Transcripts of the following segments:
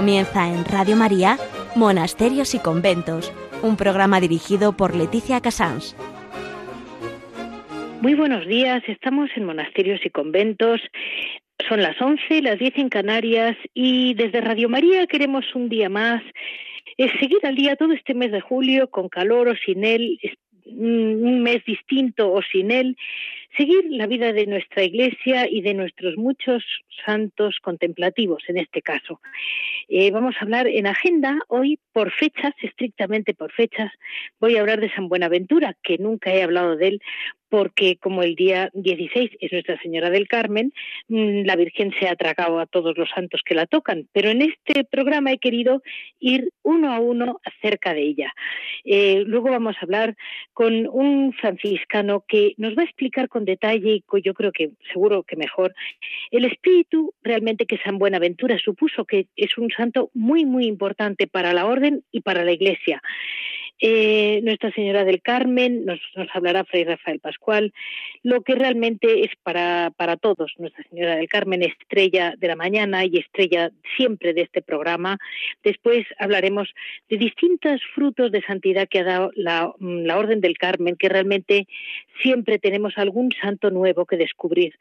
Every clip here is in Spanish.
Comienza en Radio María Monasterios y Conventos, un programa dirigido por Leticia Casans. Muy buenos días, estamos en Monasterios y Conventos. Son las 11, las 10 en Canarias y desde Radio María queremos un día más es seguir al día todo este mes de julio con calor o sin él, un mes distinto o sin él, seguir la vida de nuestra Iglesia y de nuestros muchos santos contemplativos en este caso. Eh, vamos a hablar en agenda hoy por fechas, estrictamente por fechas. Voy a hablar de San Buenaventura, que nunca he hablado de él porque como el día 16 es Nuestra Señora del Carmen, mm, la Virgen se ha tragado a todos los santos que la tocan. Pero en este programa he querido ir uno a uno acerca de ella. Eh, luego vamos a hablar con un franciscano que nos va a explicar con detalle y yo creo que seguro que mejor el espíritu realmente que San Buenaventura supuso que es un santo muy muy importante para la orden y para la Iglesia. Eh, Nuestra Señora del Carmen, nos, hablará Fray Rafael Pascual, lo que realmente es para, para todos. Nuestra Señora del Carmen, estrella de la mañana y estrella siempre de este programa. Después hablaremos de distintos frutos de santidad que ha dado la, la Orden del Carmen, que realmente siempre tenemos algún santo nuevo que descubrir.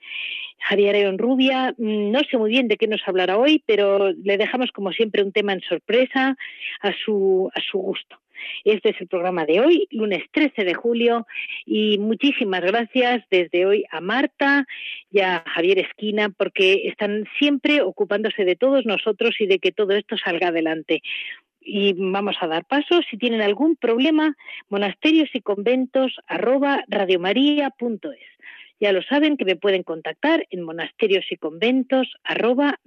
Javier Rubia, mm, no sé muy bien de qué nos hablará hoy, pero le dejamos como siempre un tema en sorpresa a su, a su gusto. Este es el programa de hoy, lunes 13 de julio, y muchísimas gracias desde hoy a Marta y a Javier Esquina, porque están siempre ocupándose de todos nosotros y de que todo esto salga adelante y vamos a dar paso. Si tienen algún problema, monasterios y conventos arroba radiomaria.es. Ya lo saben que me pueden contactar en monasterios y conventos arroba.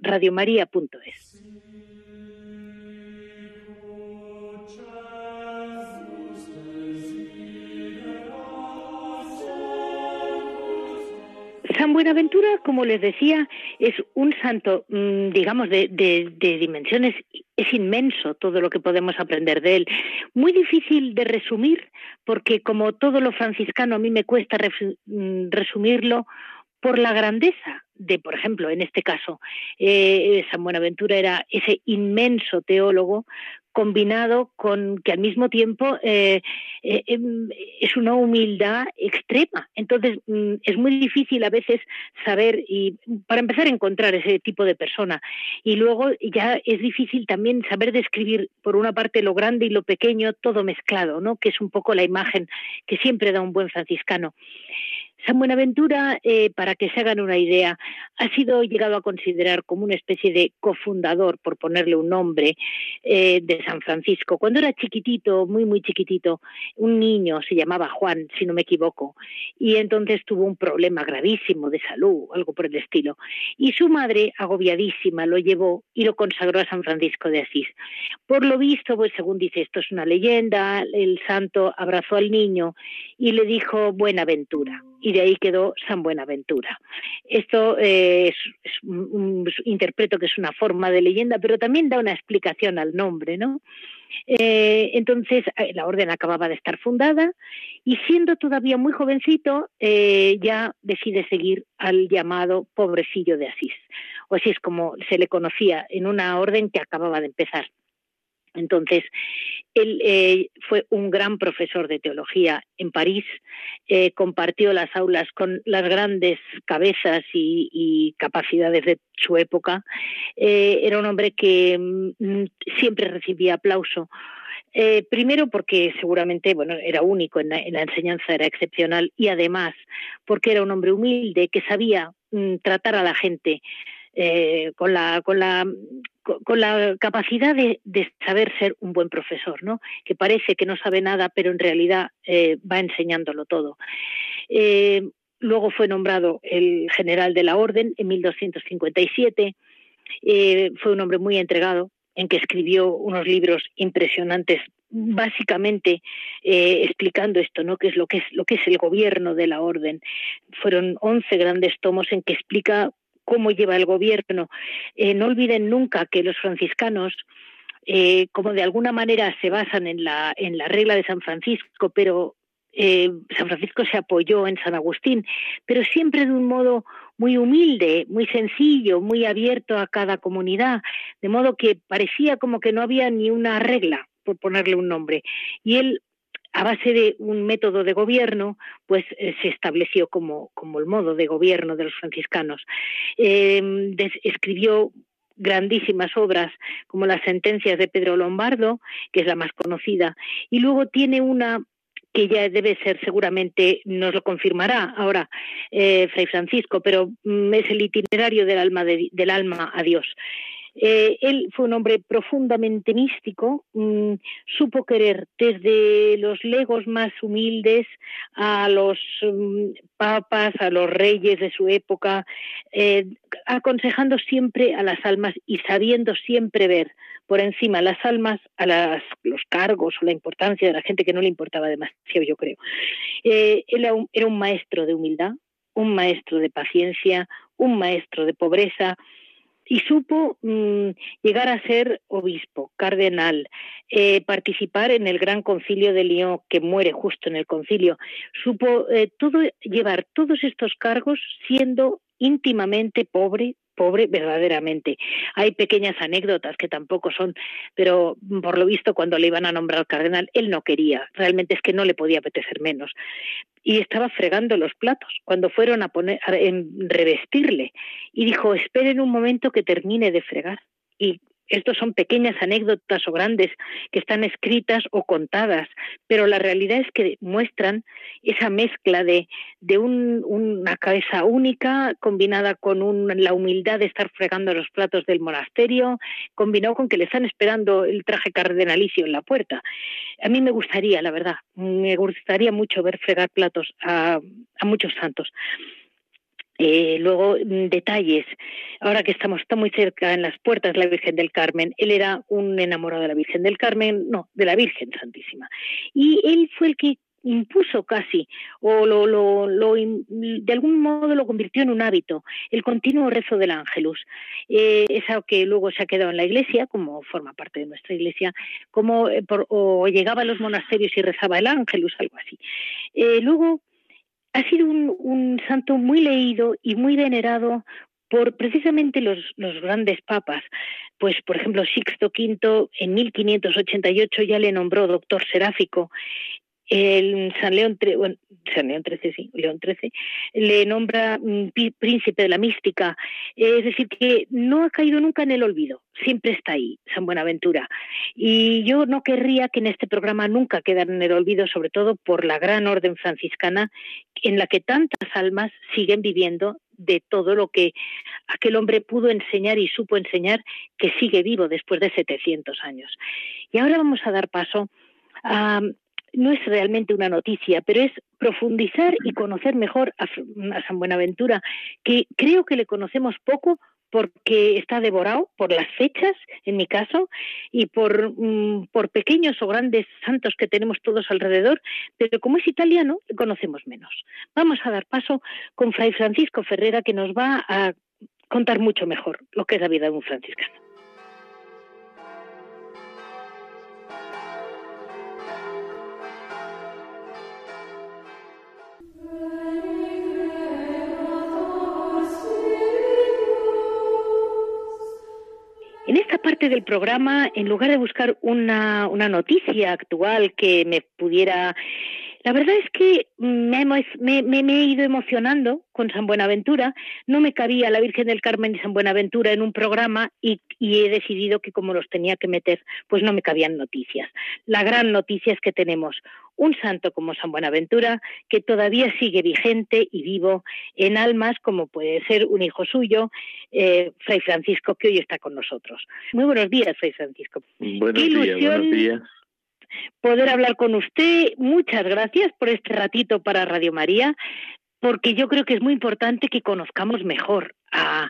San Buenaventura, como les decía, es un santo, mm, digamos, de, dimensiones, es inmenso todo lo que podemos aprender de él. Muy difícil de resumir, porque como todo lo franciscano a mí me cuesta mm, resumirlo por la grandeza de, por ejemplo, en este caso, eh, San Buenaventura era ese inmenso teólogo combinado con que al mismo tiempo eh, eh, em, es una humildad extrema. Entonces mm, es muy difícil a veces saber y para empezar a encontrar ese tipo de persona y luego ya es difícil también saber describir por una parte lo grande y lo pequeño todo mezclado, ¿no? Que es un poco la imagen que siempre da un buen franciscano. San Buenaventura, eh, para que se hagan una idea, ha sido llegado a considerar como una especie de cofundador, por ponerle un nombre, eh, de San Francisco. Cuando era chiquitito, muy, muy chiquitito, un niño se llamaba Juan, si no me equivoco, y entonces tuvo un problema gravísimo de salud, algo por el estilo. Y su madre, agobiadísima, lo llevó y lo consagró a San Francisco de Asís. Por lo visto, pues según dice, esto es una leyenda, el santo abrazó al niño y le dijo Buenaventura y de ahí quedó San Buenaventura. Esto eh, es, interpreto que es una forma de leyenda, pero también da una explicación al nombre, ¿no? Eh, entonces, eh, la orden acababa de estar fundada y siendo todavía muy jovencito, ya decide seguir al llamado pobrecillo de Asís, o así es como se le conocía en una orden que acababa de empezar. Entonces, él eh, fue un gran profesor de teología en París, eh, compartió las aulas con las grandes cabezas y, capacidades de su época. Eh, era un hombre que mm, siempre recibía aplauso. primero porque seguramente bueno era único en la, enseñanza era excepcional y además porque era un hombre humilde que sabía mm, tratar a la gente con la con la con la capacidad de, saber ser un buen profesor, ¿no? Que parece que no sabe nada, pero en realidad eh, va enseñándolo todo. Eh, luego fue nombrado el general de la Orden en 1257. Eh, fue un hombre muy entregado, en que escribió unos libros impresionantes básicamente explicando esto, ¿no? qué es lo que es lo que es el gobierno de la orden. Fueron 11 grandes tomos en que explica cómo lleva el gobierno. Eh, no olviden nunca que los franciscanos, eh, como de alguna manera se basan en la, en la regla de San Francisco, pero eh, San Francisco se apoyó en San Agustín, pero siempre de un modo muy humilde, muy sencillo, muy abierto a cada comunidad, de modo que parecía como que no había ni una regla, por ponerle un nombre. Y él a base de un método de gobierno, pues eh, se estableció como, como, el modo de gobierno de los franciscanos. Eh, escribió grandísimas obras como las sentencias de Pedro Lombardo, que es la más conocida, y luego tiene una que ya debe ser seguramente, nos lo confirmará ahora eh, Fray Francisco, pero mm, es el itinerario del alma, del alma a Dios. Eh, él fue un hombre profundamente místico, mm, supo querer desde los legos más humildes a los mm, papas, a los reyes de su época, eh, aconsejando siempre a las almas y sabiendo siempre ver por encima las almas a las, los cargos o la importancia de la gente que no le importaba demasiado, yo creo. Eh, él era un maestro de humildad, un maestro de paciencia, un maestro de pobreza, y supo mm, llegar a ser obispo, cardenal, eh, participar en el gran concilio de Lyon, que muere justo en el concilio, supo eh, todo, llevar todos estos cargos siendo íntimamente pobre, pobre verdaderamente. Hay pequeñas anécdotas que tampoco son, pero por lo visto cuando le iban a nombrar cardenal, él no quería, realmente es que no le podía apetecer menos. Y estaba fregando los platos cuando fueron a poner a revestirle y dijo, esperen un momento que termine de fregar. Y estos son pequeñas anécdotas o grandes que están escritas o contadas, pero la realidad es que muestran esa mezcla de, de una cabeza única combinada con la humildad de estar fregando los platos del monasterio, combinado con que le están esperando el traje cardenalicio en la puerta. A mí me gustaría, la verdad, me gustaría mucho ver fregar platos a, a muchos santos. Eh, luego, mm, detalles. Ahora que estamos está muy cerca en las puertas la Virgen del Carmen, él era un enamorado de la Virgen del Carmen, no, de la Virgen Santísima. Y él fue el que impuso casi, o lo, lo, lo, de algún modo lo convirtió en un hábito, el continuo rezo del ángelus. Eh, es algo que luego se ha quedado en la iglesia, como forma parte de nuestra iglesia, como eh, o llegaba a los monasterios y rezaba el ángelus, algo así. Eh, luego, ha sido un, santo muy leído y muy venerado por precisamente los, los, grandes papas. Pues, por ejemplo, Sixto V en 1588 ya le nombró doctor seráfico el San León, San León XIII, sí, León XIII, le nombra príncipe de la mística. Es decir, que no ha caído nunca en el olvido, siempre está ahí, San Buenaventura. Y yo no querría que en este programa nunca quedara en el olvido, sobre todo por la gran orden franciscana en la que tantas almas siguen viviendo de todo lo que aquel hombre pudo enseñar y supo enseñar, que sigue vivo después de 700 años. Y ahora vamos a dar paso a, no es realmente una noticia, pero es profundizar y conocer mejor a, San Buenaventura, que creo que le conocemos poco porque está devorado por las fechas, en mi caso, y por, mm, por pequeños o grandes santos que tenemos todos alrededor, pero como es italiano, le conocemos menos. Vamos a dar paso con Fray Francisco Ferrera, que nos va a contar mucho mejor lo que es la vida de un franciscano. En esta parte del programa, en lugar de buscar una, una noticia actual que me pudiera la verdad es que me, he ido emocionando con San Buenaventura. No me cabía la Virgen del Carmen y San Buenaventura en un programa y, he decidido que como los tenía que meter, pues no me cabían noticias. La gran noticia es que tenemos un santo como San Buenaventura que todavía sigue vigente y vivo en almas como puede ser un hijo suyo, eh, Fray Francisco, que hoy está con nosotros. Muy buenos días, Fray Francisco. Buenos días, buenos días poder hablar con usted. Muchas gracias por este ratito para Radio María, porque yo creo que es muy importante que conozcamos mejor a,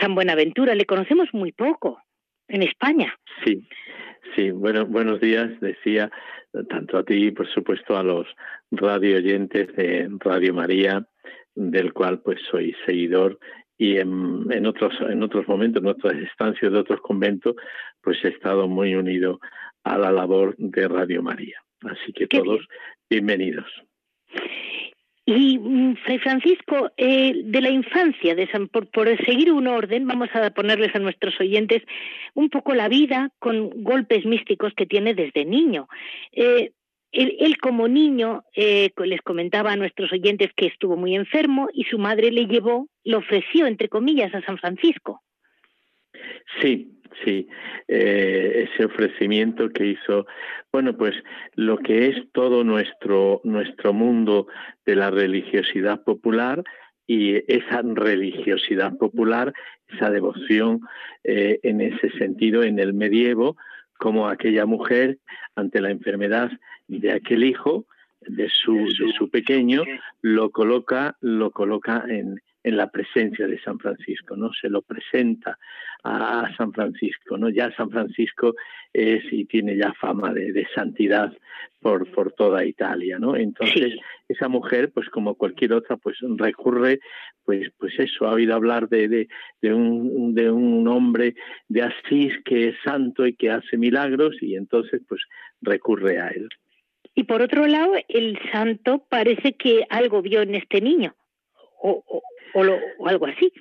San Buenaventura. Le conocemos muy poco en España. Sí, sí. Bueno, buenos días, decía tanto a ti, por supuesto, a los radio oyentes de Radio María, del cual pues soy seguidor y en, en, otros en otros momentos, en otras estancias de otros conventos, pues he estado muy unido a la labor de Radio María. Así que todos bienvenidos. Y mm, Fray Francisco, eh, de la infancia, de San, por, seguir un orden, vamos a ponerles a nuestros oyentes un poco la vida con golpes místicos que tiene desde niño. Eh, él, como niño eh, les comentaba a nuestros oyentes que estuvo muy enfermo y su madre le llevó, lo ofreció, entre comillas, a San Francisco. Sí, sí, eh, ese ofrecimiento que hizo, bueno, pues lo que es todo nuestro, nuestro mundo de la religiosidad popular y esa religiosidad popular, esa devoción eh, en ese sentido en el medievo, como aquella mujer ante la enfermedad de aquel hijo, de su, de su pequeño, lo coloca, lo coloca en, en la presencia de San Francisco, ¿no? Se lo presenta a, San Francisco, ¿no? Ya San Francisco es y tiene ya fama de, santidad por, por toda Italia, ¿no? Entonces, esa mujer, pues como cualquier otra, pues recurre, pues, pues eso, ha oído hablar de, de, de, un, de un hombre de Asís que es santo y que hace milagros y entonces, pues recurre a él. Y por otro lado, el santo parece que algo vio en este niño. O, o, algo así.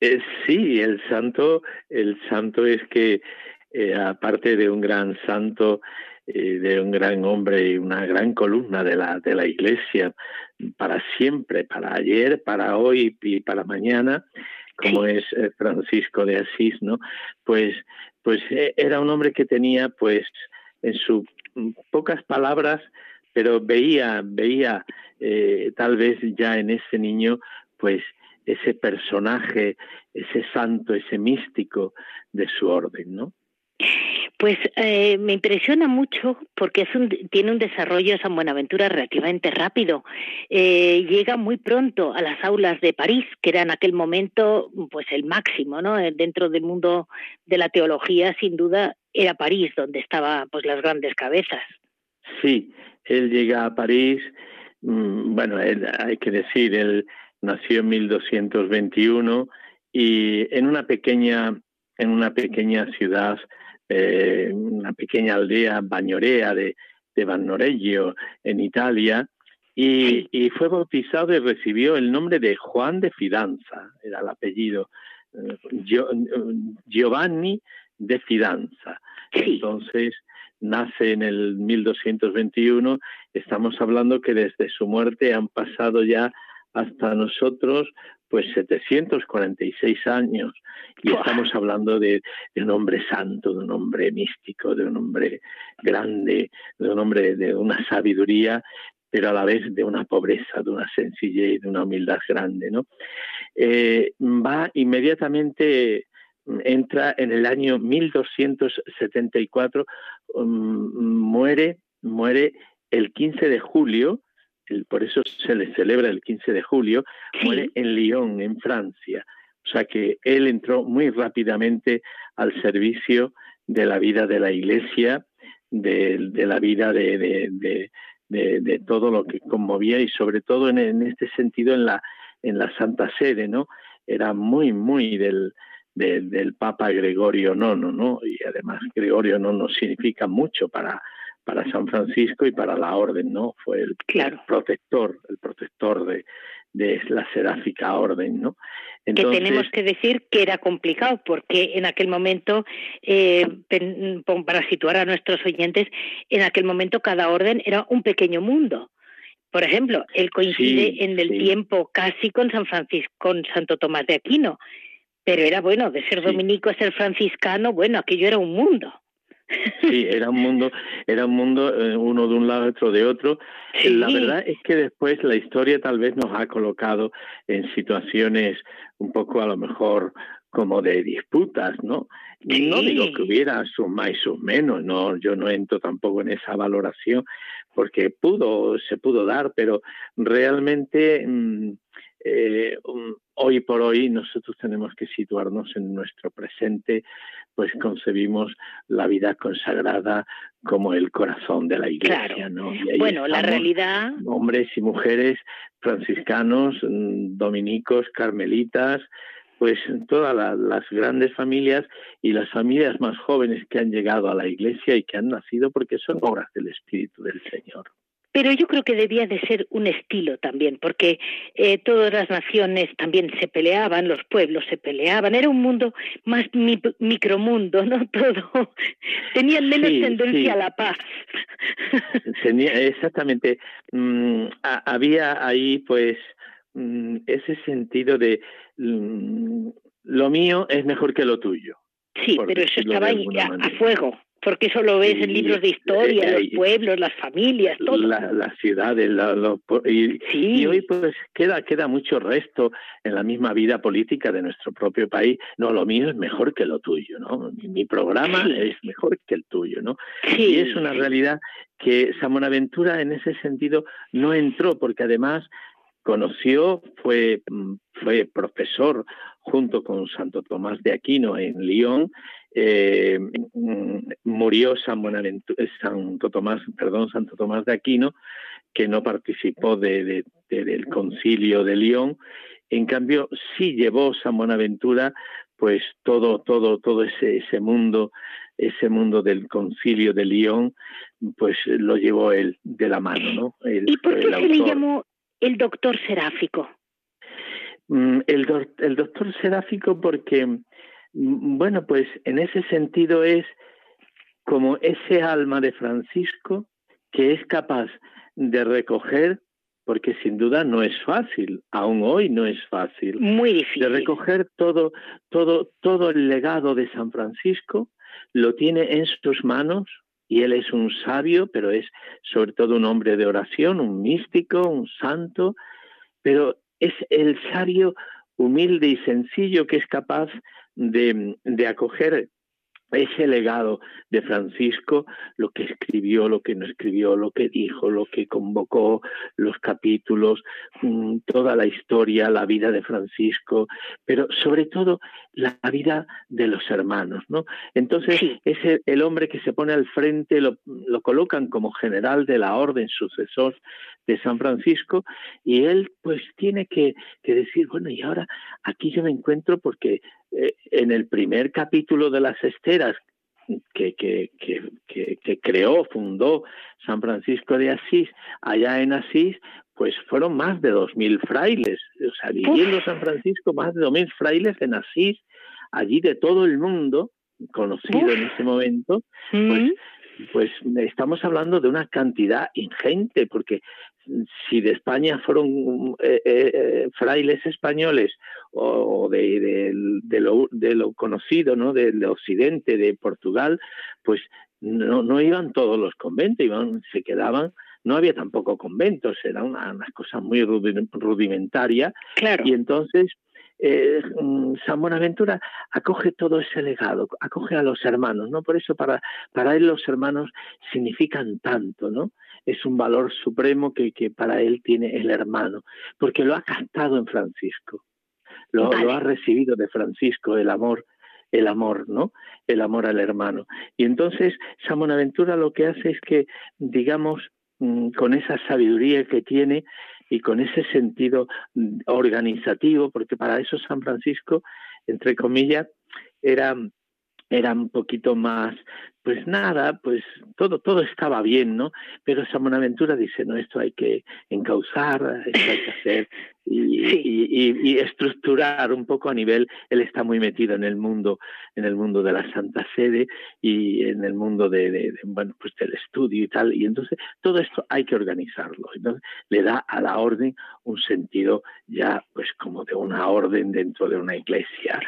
Eh, sí, el santo, el santo es que eh, aparte de un gran santo, eh, de un gran hombre y una gran columna de la de la Iglesia para siempre, para ayer, para hoy y para mañana, como es Francisco de Asís, ¿no? Pues pues era un hombre que tenía pues en sus pocas palabras pero veía veía tal vez ya en ese niño pues ese personaje, ese santo, ese místico de su orden, ¿no? Pues eh, me impresiona mucho porque es un, tiene un desarrollo San Buenaventura relativamente rápido. Eh, llega muy pronto a las aulas de París, que era en aquel momento pues el máximo, ¿no? Eh, dentro del mundo de la teología, sin duda, era París donde estaban pues las grandes cabezas. Sí, él llega a París. Mm, bueno, hay que decir, él nació en 1221 y en una pequeña, en una pequeña ciudad, eh, una pequeña aldea bañorea de, de en Italia, y, y, fue bautizado y recibió el nombre de Juan de Fidanza, era el apellido, eh, Giovanni de Fidanza. Entonces, nace en el 1221, estamos hablando que desde su muerte han pasado ya hasta nosotros pues 746 años y estamos hablando de, un hombre santo, de un hombre místico, de un hombre grande, de un hombre de una sabiduría, pero a la vez de una pobreza, de una sencillez, de una humildad grande, ¿no? Eh, va inmediatamente entra en el año 1274, um, muere, muere el 15 de julio por eso se le celebra el 15 de julio, muere en Lyon, en Francia. O sea que él entró muy rápidamente al servicio de la vida de la Iglesia, de, la vida de, de, todo lo que conmovía y sobre todo en, este sentido en la, en la Santa Sede, ¿no? Era muy, muy del, del Papa Gregorio IX, ¿no? Y además Gregorio IX significa mucho para, para San Francisco y para la orden, ¿no? Fue el, protector, el protector de, de la seráfica orden, ¿no? que tenemos que decir que era complicado, porque en aquel momento, eh, para situar a nuestros oyentes, en aquel momento cada orden era un pequeño mundo. Por ejemplo, él coincide en el tiempo casi con San Francisco, con Santo Tomás de Aquino, pero era bueno, de ser dominico a ser franciscano, bueno, aquello era un mundo. Sí, era un mundo, era un mundo eh, uno de un lado, otro de otro. La verdad es que después la historia tal vez nos ha colocado en situaciones un poco a lo mejor como de disputas, ¿no? No digo que hubiera sus más y sus menos, no, yo no entro tampoco en esa valoración, porque pudo, se pudo dar, pero realmente mm, eh, hoy por hoy nosotros tenemos que situarnos en nuestro presente, pues concebimos la vida consagrada como el corazón de la iglesia, ¿no? bueno, la realidad. Hombres y mujeres franciscanos, mm, dominicos, carmelitas, pues todas las grandes familias y las familias más jóvenes que han llegado a la iglesia y que han nacido porque son obras del Espíritu del Señor. Pero yo creo que debía de ser un estilo también, porque eh, todas las naciones también se peleaban, los pueblos se peleaban, era un mundo más micromundo, ¿no? Todo. Tenían menos tendencia a la paz. Tenía, exactamente. Mm, había ahí, pues, mm, ese sentido de mm, lo mío es mejor que lo tuyo. Sí, pero eso estaba ahí a, fuego porque eso lo ves en libros de historia, los pueblos, las familias, todo. las ciudades, y, hoy pues queda, queda mucho resto en la misma vida política de nuestro propio país. No, lo mío es mejor que lo tuyo, ¿no? Mi, programa es mejor que el tuyo, ¿no? Y es una realidad que San Buenaventura en ese sentido no entró, porque además conoció, fue, fue profesor junto con Santo Tomás de Aquino en Lyon, eh, murió San Buenaventura, Santo Tomás, perdón, Santo Tomás de Aquino, que no participó de, del concilio de Lyon. En cambio, sí llevó San Buenaventura, pues todo, todo, todo ese, ese mundo, ese mundo del concilio de Lyon, pues lo llevó él de la mano, ¿no? ¿Y por qué se le llamó el doctor seráfico? Mm, el, el doctor seráfico porque, mm, bueno, pues en ese sentido es como ese alma de Francisco que es capaz de recoger, porque sin duda no es fácil, aún hoy no es fácil, muy difícil, de recoger todo, todo, todo el legado de San Francisco, lo tiene en sus manos, y él es un sabio, pero es sobre todo un hombre de oración, un místico, un santo, pero es el sabio humilde y sencillo que es capaz de, de acoger ese legado de Francisco, lo que escribió, lo que no escribió, lo que dijo, lo que convocó, los capítulos, mm, toda la historia, la vida de Francisco, pero sobre todo la vida de los hermanos, ¿no? Entonces, es el, hombre que se pone al frente, lo, lo colocan como general de la orden, sucesor de San Francisco, y él pues tiene que, que decir, bueno, y ahora aquí yo me encuentro porque eh, en el primer capítulo de las esteras que, que, que, creó, fundó San Francisco de Asís, allá en Asís, pues fueron más de dos mil frailes, o sea, viviendo San Francisco, más de dos mil frailes en Asís, allí de todo el mundo, conocido en ese momento, pues, pues estamos hablando de una cantidad ingente, porque si de España fueron eh, eh, eh, frailes españoles o de, lo, de, lo, conocido, ¿no? Del occidente, de Portugal, pues no, no iban todos los conventos, iban, se quedaban no había tampoco conventos, era una, una cosa muy rudimentaria. Claro. Y entonces eh, mm, San Buenaventura acoge todo ese legado, acoge a los hermanos, ¿no? Por eso para, para él los hermanos significan tanto, ¿no? Es un valor supremo que, que para él tiene el hermano, porque lo ha captado en Francisco, lo, lo ha recibido de Francisco, el amor el amor, ¿no? El amor al hermano. Y entonces San Buenaventura lo que hace es que, digamos, mm, con esa sabiduría que tiene, y con ese sentido organizativo, porque para eso San Francisco, entre comillas, era era un poquito más, pues nada, pues todo, todo estaba bien, ¿no? Pero San Buenaventura dice, no, esto hay que encauzar, esto hay que hacer y, y, estructurar un poco a nivel, él está muy metido en el mundo, en el mundo de la Santa Sede y en el mundo de, bueno, pues del estudio y tal, y entonces todo esto hay que organizarlo, entonces le da a la orden un sentido ya, pues como de una orden dentro de una iglesia.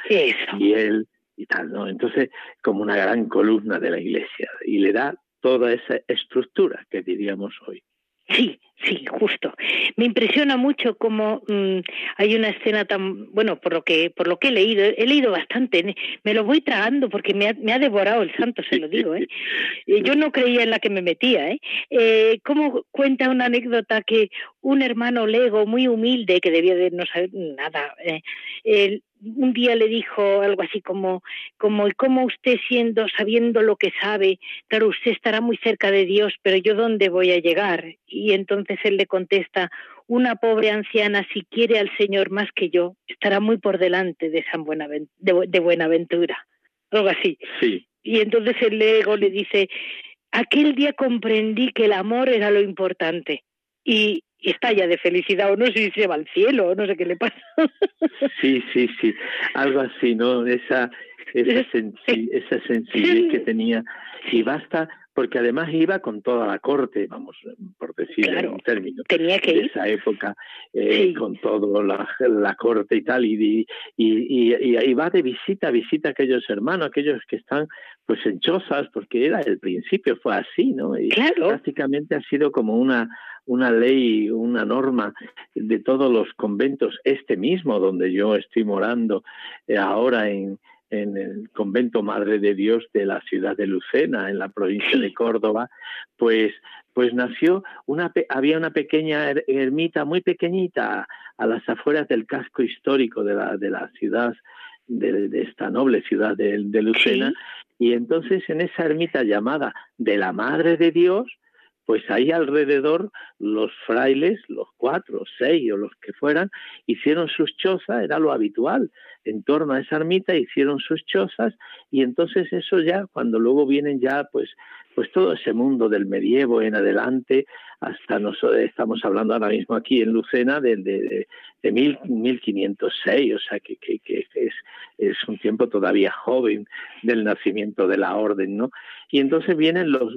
Y él y tal, ¿no? Entonces, como una gran columna de la iglesia y le da toda esa estructura que diríamos hoy. Sí, sí, justo. Me impresiona mucho cómo mm, hay una escena tan, bueno, por lo que por lo que he leído, he leído bastante, me lo voy tragando porque me ha, me ha devorado el santo, se lo digo, ¿eh? Yo no creía en la que me metía, ¿eh? eh cómo cuenta una anécdota que un hermano lego muy humilde, que debía de no saber nada, eh, un día le dijo algo así como, como, ¿cómo usted siendo, sabiendo lo que sabe? Claro, usted estará muy cerca de Dios, pero ¿yo dónde voy a llegar? Y entonces él le contesta, una pobre anciana, si quiere al Señor más que yo, estará muy por delante de, San Buenaventura, de, Buenaventura, algo así. Sí. Y entonces el ego le dice, aquel día comprendí que el amor era lo importante y, estalla de felicidad o no sé si se va al cielo o no sé qué le pasa. Sí, sí, sí, algo así, ¿no? Esa, esa, esa sencillez que tenía y basta porque además iba con toda la corte, vamos, por decir en un término, tenía que de esa época, eh, con toda la, corte y tal, y, y, y, va de visita a visita a aquellos hermanos, aquellos que están pues en chozas, porque era el principio, fue así, ¿no? Y prácticamente ha sido como una, una ley, una norma de todos los conventos, este mismo donde yo estoy morando eh, ahora en, en el convento Madre de Dios de la ciudad de Lucena, en la provincia de Córdoba, pues, pues nació una, había una pequeña ermita muy pequeñita a las afueras del casco histórico de la, de la ciudad, de, esta noble ciudad de, de Lucena, y entonces en esa ermita llamada de la Madre de Dios, pues ahí alrededor los frailes, los cuatro, seis o los que fueran, hicieron sus chozas, era lo habitual, en torno a esa ermita hicieron sus chozas y entonces eso ya, cuando luego vienen ya pues pues todo ese mundo del medievo en adelante, hasta nosotros estamos hablando ahora mismo aquí en Lucena de, de, de, mil, 1506, o sea que, que, que, es, es un tiempo todavía joven del nacimiento de la orden, ¿no? Y entonces vienen los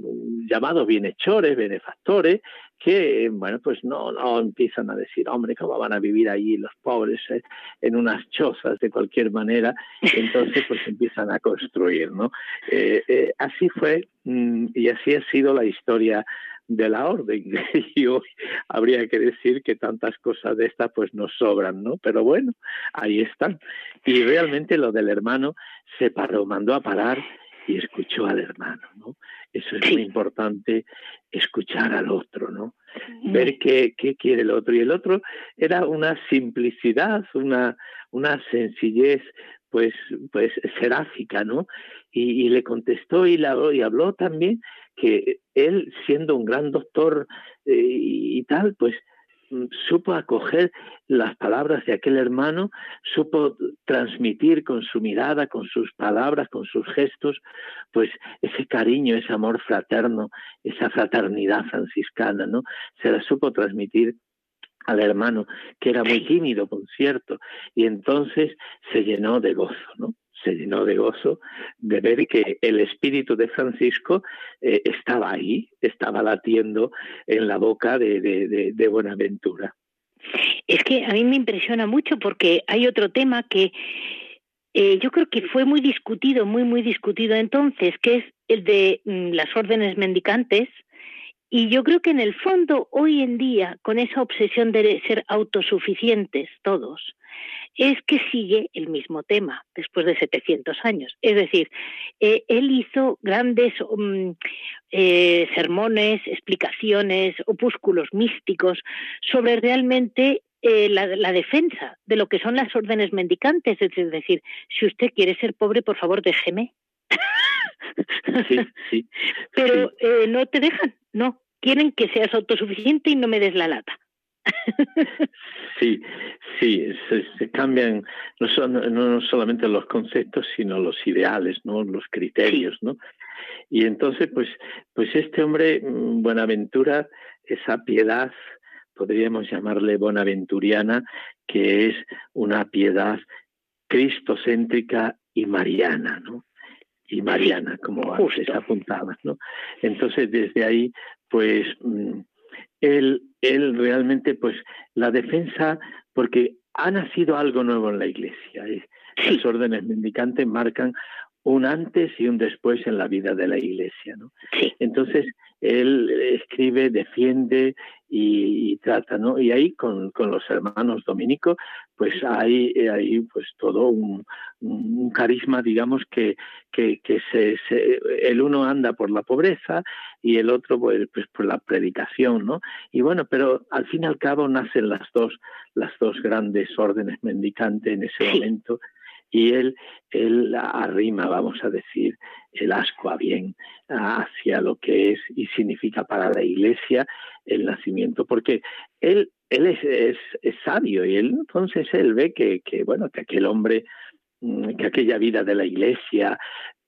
llamados bienhechores, benefactores, que, bueno, pues no, no empiezan a decir, hombre, ¿cómo van a vivir ahí los pobres eh, en unas chozas de cualquier manera? Entonces, pues empiezan a construir, ¿no? Eh, eh, así fue mm, y así ha sido la historia de la orden. Y hoy habría que decir que tantas cosas de estas pues nos sobran, ¿no? Pero bueno, ahí están. Y realmente lo del hermano se paró, mandó a parar y escuchó al hermano, ¿no? Eso es muy importante, escuchar al otro. Ver qué, qué, quiere el otro. Y el otro era una simplicidad, una, una sencillez, pues, pues seráfica, ¿no? Y, y le contestó y, la, y habló también que él, siendo un gran doctor eh, y tal, pues supo acoger las palabras de aquel hermano, supo transmitir con su mirada, con sus palabras, con sus gestos, pues ese cariño, ese amor fraterno, esa fraternidad franciscana, ¿no? Se la supo transmitir al hermano, que era muy tímido, por cierto, y entonces se llenó de gozo, ¿no? Se llenó de gozo de ver que el espíritu de Francisco eh, estaba ahí, estaba latiendo en la boca de, de, Buenaventura. Es que a mí me impresiona mucho porque hay otro tema que eh, yo creo que fue muy discutido, muy, muy discutido entonces, que es el de mm, las órdenes mendicantes. Y yo creo que en el fondo, hoy en día, con esa obsesión de ser autosuficientes todos, es que sigue el mismo tema después de 700 años. Es decir, eh, él hizo grandes mm, eh, sermones, explicaciones, opúsculos místicos sobre realmente eh, la, defensa de lo que son las órdenes mendicantes. Es decir, si usted quiere ser pobre, por favor, déjeme. Sí, sí, Pero no te dejan, no. Quieren que seas autosuficiente y no me des la lata. Sí, sí, se, cambian no, son, no, solamente los conceptos, sino los ideales, ¿no? los criterios, ¿no? Y entonces, pues, pues este hombre, mm, Buenaventura, esa piedad, podríamos llamarle bonaventuriana, que es una piedad cristocéntrica y mariana, ¿no? Y mariana, como antes apuntabas, ¿no? Entonces, desde ahí, pues, mm, él, él realmente, pues, la defensa, porque ha nacido algo nuevo en la Iglesia. Las órdenes mendicantes marcan un antes y un después en la vida de la Iglesia. ¿no? Entonces, él escribe, defiende y, trata, ¿no? Y ahí con, con, los hermanos dominicos, pues hay, hay pues todo un, un carisma, digamos, que, que, que se, el uno anda por la pobreza y el otro pues, pues, por la predicación, ¿no? Y bueno, pero al fin y al cabo nacen las dos, las dos grandes órdenes mendicantes en ese momento y él, él arrima, vamos a decir, el asco a bien hacia lo que es y significa para la Iglesia el nacimiento, porque él, él es, es, sabio y él entonces él ve que, que, bueno, que aquel hombre, mm, que aquella vida de la Iglesia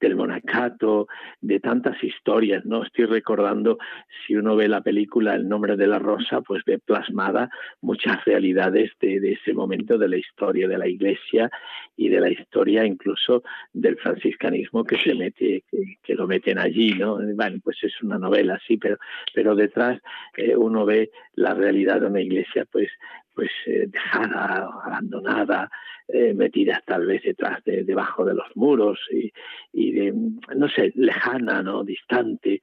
del monacato, de tantas historias, ¿no? Estoy recordando, si uno ve la película El nombre de la rosa, pues ve plasmada muchas realidades de, ese momento de la historia de la iglesia y de la historia incluso del franciscanismo que se mete, que, lo meten allí, ¿no? Bueno, pues es una novela, sí, pero, pero detrás eh, uno ve la realidad de una iglesia, pues pues eh, dejada, abandonada, eh, metida tal vez detrás de, debajo de los muros y, y de, no sé, lejana, ¿no? distante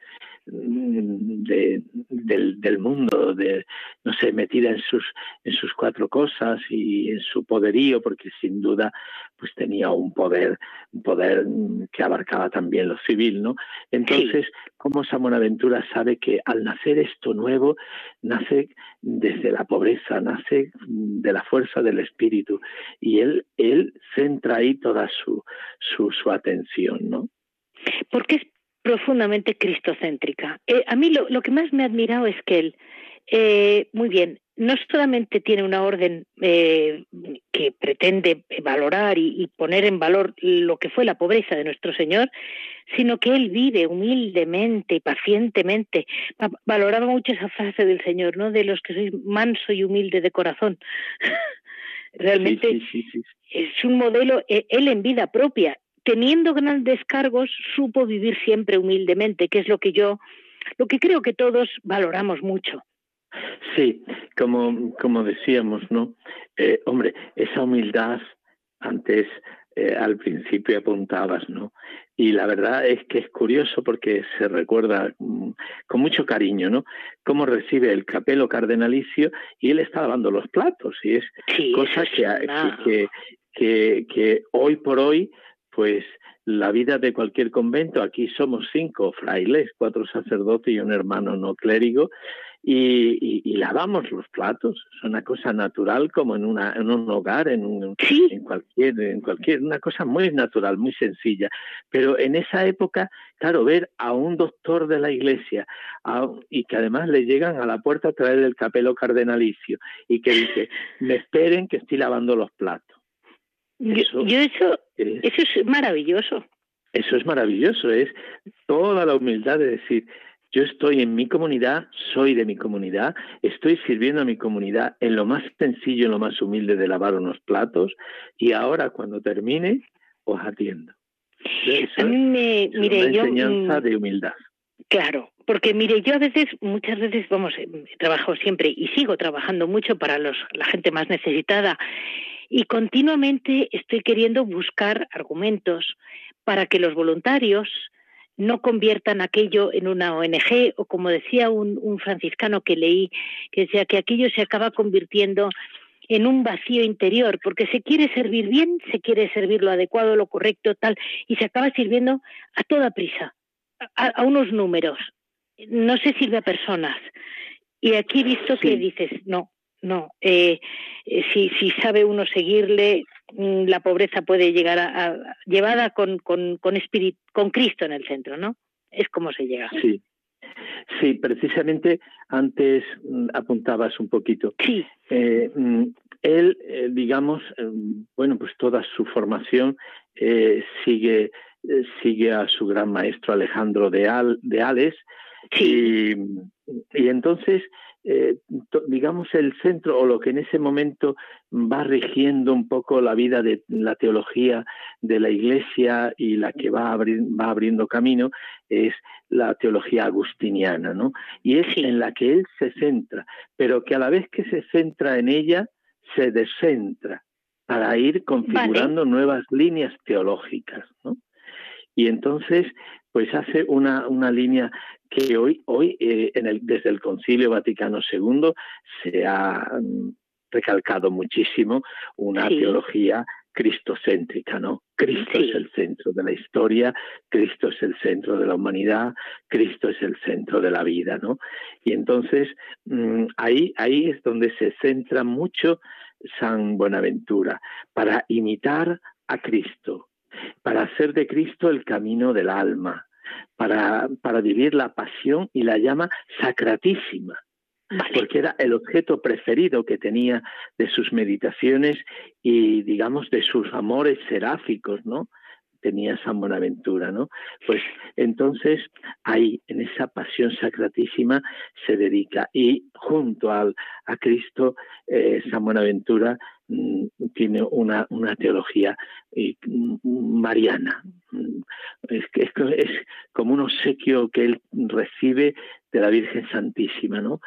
de, del, del, mundo, de, no sé, metida en sus, en sus cuatro cosas y en su poderío, porque sin duda pues tenía un poder, un poder que abarcaba también lo civil, ¿no? Entonces, ¿cómo San Buenaventura sabe que al nacer esto nuevo, nace desde la pobreza, nace de la fuerza del espíritu, y él, él centra ahí toda su, su, su atención, ¿no? Porque es profundamente cristocéntrica. Eh, a mí lo, lo, que más me ha admirado es que él, eh, muy bien, no solamente tiene una orden eh, que pretende valorar y, poner en valor lo que fue la pobreza de nuestro Señor, sino que él vive humildemente y pacientemente. Valoraba mucho esa frase del Señor, ¿no? De los que sois manso y humilde de corazón. Realmente es un modelo, e, él en vida propia, teniendo grandes cargos, supo vivir siempre humildemente, que es lo que yo, lo que creo que todos valoramos mucho. Sí, como, como decíamos, ¿no? Eh, hombre, esa humildad antes eh, al principio apuntabas, ¿no? Y la verdad es que es curioso porque se recuerda mm, con mucho cariño, ¿no? Cómo recibe el capelo cardenalicio y él está lavando los platos y es cosa que, que, que, que hoy por hoy, pues la vida de cualquier convento, aquí somos cinco frailes, cuatro sacerdotes y un hermano no clérigo, y, lavamos los platos. Es una cosa natural como en, una, en un hogar, en, un, en, cualquier, en cualquier, una cosa muy natural, muy sencilla. Pero en esa época, claro, ver a un doctor de la iglesia y que además le llegan a la puerta a través del capelo cardenalicio y que dice, me esperen que estoy lavando los platos. Eso, yo, eso, eso es maravilloso. Eso es maravilloso, es toda la humildad de decir, yo estoy en mi comunidad, soy de mi comunidad, estoy sirviendo a mi comunidad en lo más sencillo, en lo más humilde de lavar unos platos y ahora cuando termine os atiendo. a mí me, mire, una enseñanza de humildad. Claro, porque mire, yo a veces, muchas veces, vamos, he trabajado siempre y sigo trabajando mucho para los, la gente más necesitada y continuamente estoy queriendo buscar argumentos para que los voluntarios no conviertan aquello en una ONG o como decía un, franciscano que leí, que decía que aquello se acaba convirtiendo en un vacío interior, porque se quiere servir bien, se quiere servir lo adecuado, lo correcto, tal, y se acaba sirviendo a toda prisa, a, unos números. No se sirve a personas. Y aquí he visto que dices, no, no, eh, eh, si, si sabe uno seguirle, mm, la pobreza puede llegar a, llevada con, con, con, con Cristo en el centro, ¿no? Es como se llega. Sí, sí, precisamente antes mm, apuntabas un poquito. Sí. Eh, mm, él, digamos, bueno, pues toda su formación sigue sigue a su gran maestro Alejandro de, Al, de Ales sí. y, y entonces eh, digamos, el centro o lo que en ese momento va rigiendo un poco la vida de la teología de la Iglesia y la que va, va abriendo camino es la teología agustiniana, ¿no? Y es en la que él se centra, pero que a la vez que se centra en ella, se descentra para ir configurando nuevas líneas teológicas, ¿no? Y entonces, pues hace una, una línea que hoy, hoy eh, en el, desde el Concilio Vaticano II se ha mm, recalcado muchísimo una teología cristocéntrica, ¿no? Cristo es el centro de la historia, Cristo es el centro de la humanidad, Cristo es el centro de la vida, ¿no? Y entonces mm, ahí, ahí es donde se centra mucho San Buenaventura, para imitar a Cristo, para hacer de Cristo el camino del alma, para, para vivir la pasión y la llama sacratísima, porque era el objeto preferido que tenía de sus meditaciones y, digamos, de sus amores seráficos, ¿no? tenía San Buenaventura, ¿no? Pues entonces ahí, en esa pasión sacratísima, se dedica y junto al, a Cristo, eh, San Buenaventura tiene una, una teología mm, mariana. Mm, es, es, como un obsequio que él recibe de la Virgen Santísima, ¿no?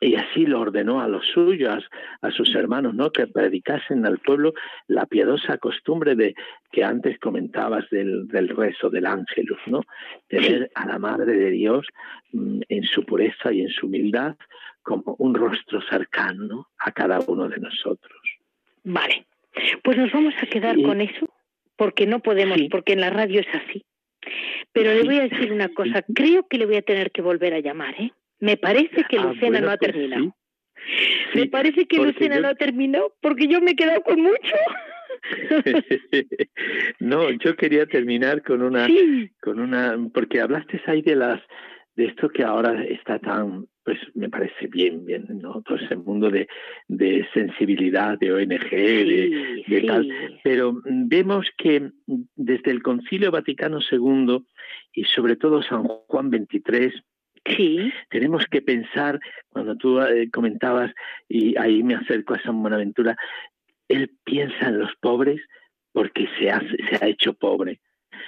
Y así lo ordenó a los suyos, a, sus hermanos, ¿no? Que predicasen al pueblo la piadosa costumbre de que antes comentabas del, del rezo del ángelus, ¿no? Tener a la Madre de Dios mm, en su pureza y en su humildad como un rostro cercano ¿no? a cada uno de nosotros. Vale, pues nos vamos a quedar con eso, porque no podemos, porque en la radio es así. Pero le voy a decir una cosa, creo que le voy a tener que volver a llamar, ¿eh? Me parece que ah, Lucena no ha pues terminado. me parece que Lucena no ha terminado porque yo me he quedado con mucho. no, yo quería terminar con una, con una, porque hablaste ahí de las, de esto que ahora está tan, pues me parece bien, bien, ¿no? Todo ese mundo de, de sensibilidad, de ONG, de, de tal. Pero vemos que desde el Concilio Vaticano II y sobre todo San Juan XXIII, Sí. Tenemos que pensar, cuando tú eh, comentabas, y ahí me acerco a San Buenaventura, él piensa en los pobres porque se ha, se ha hecho pobre.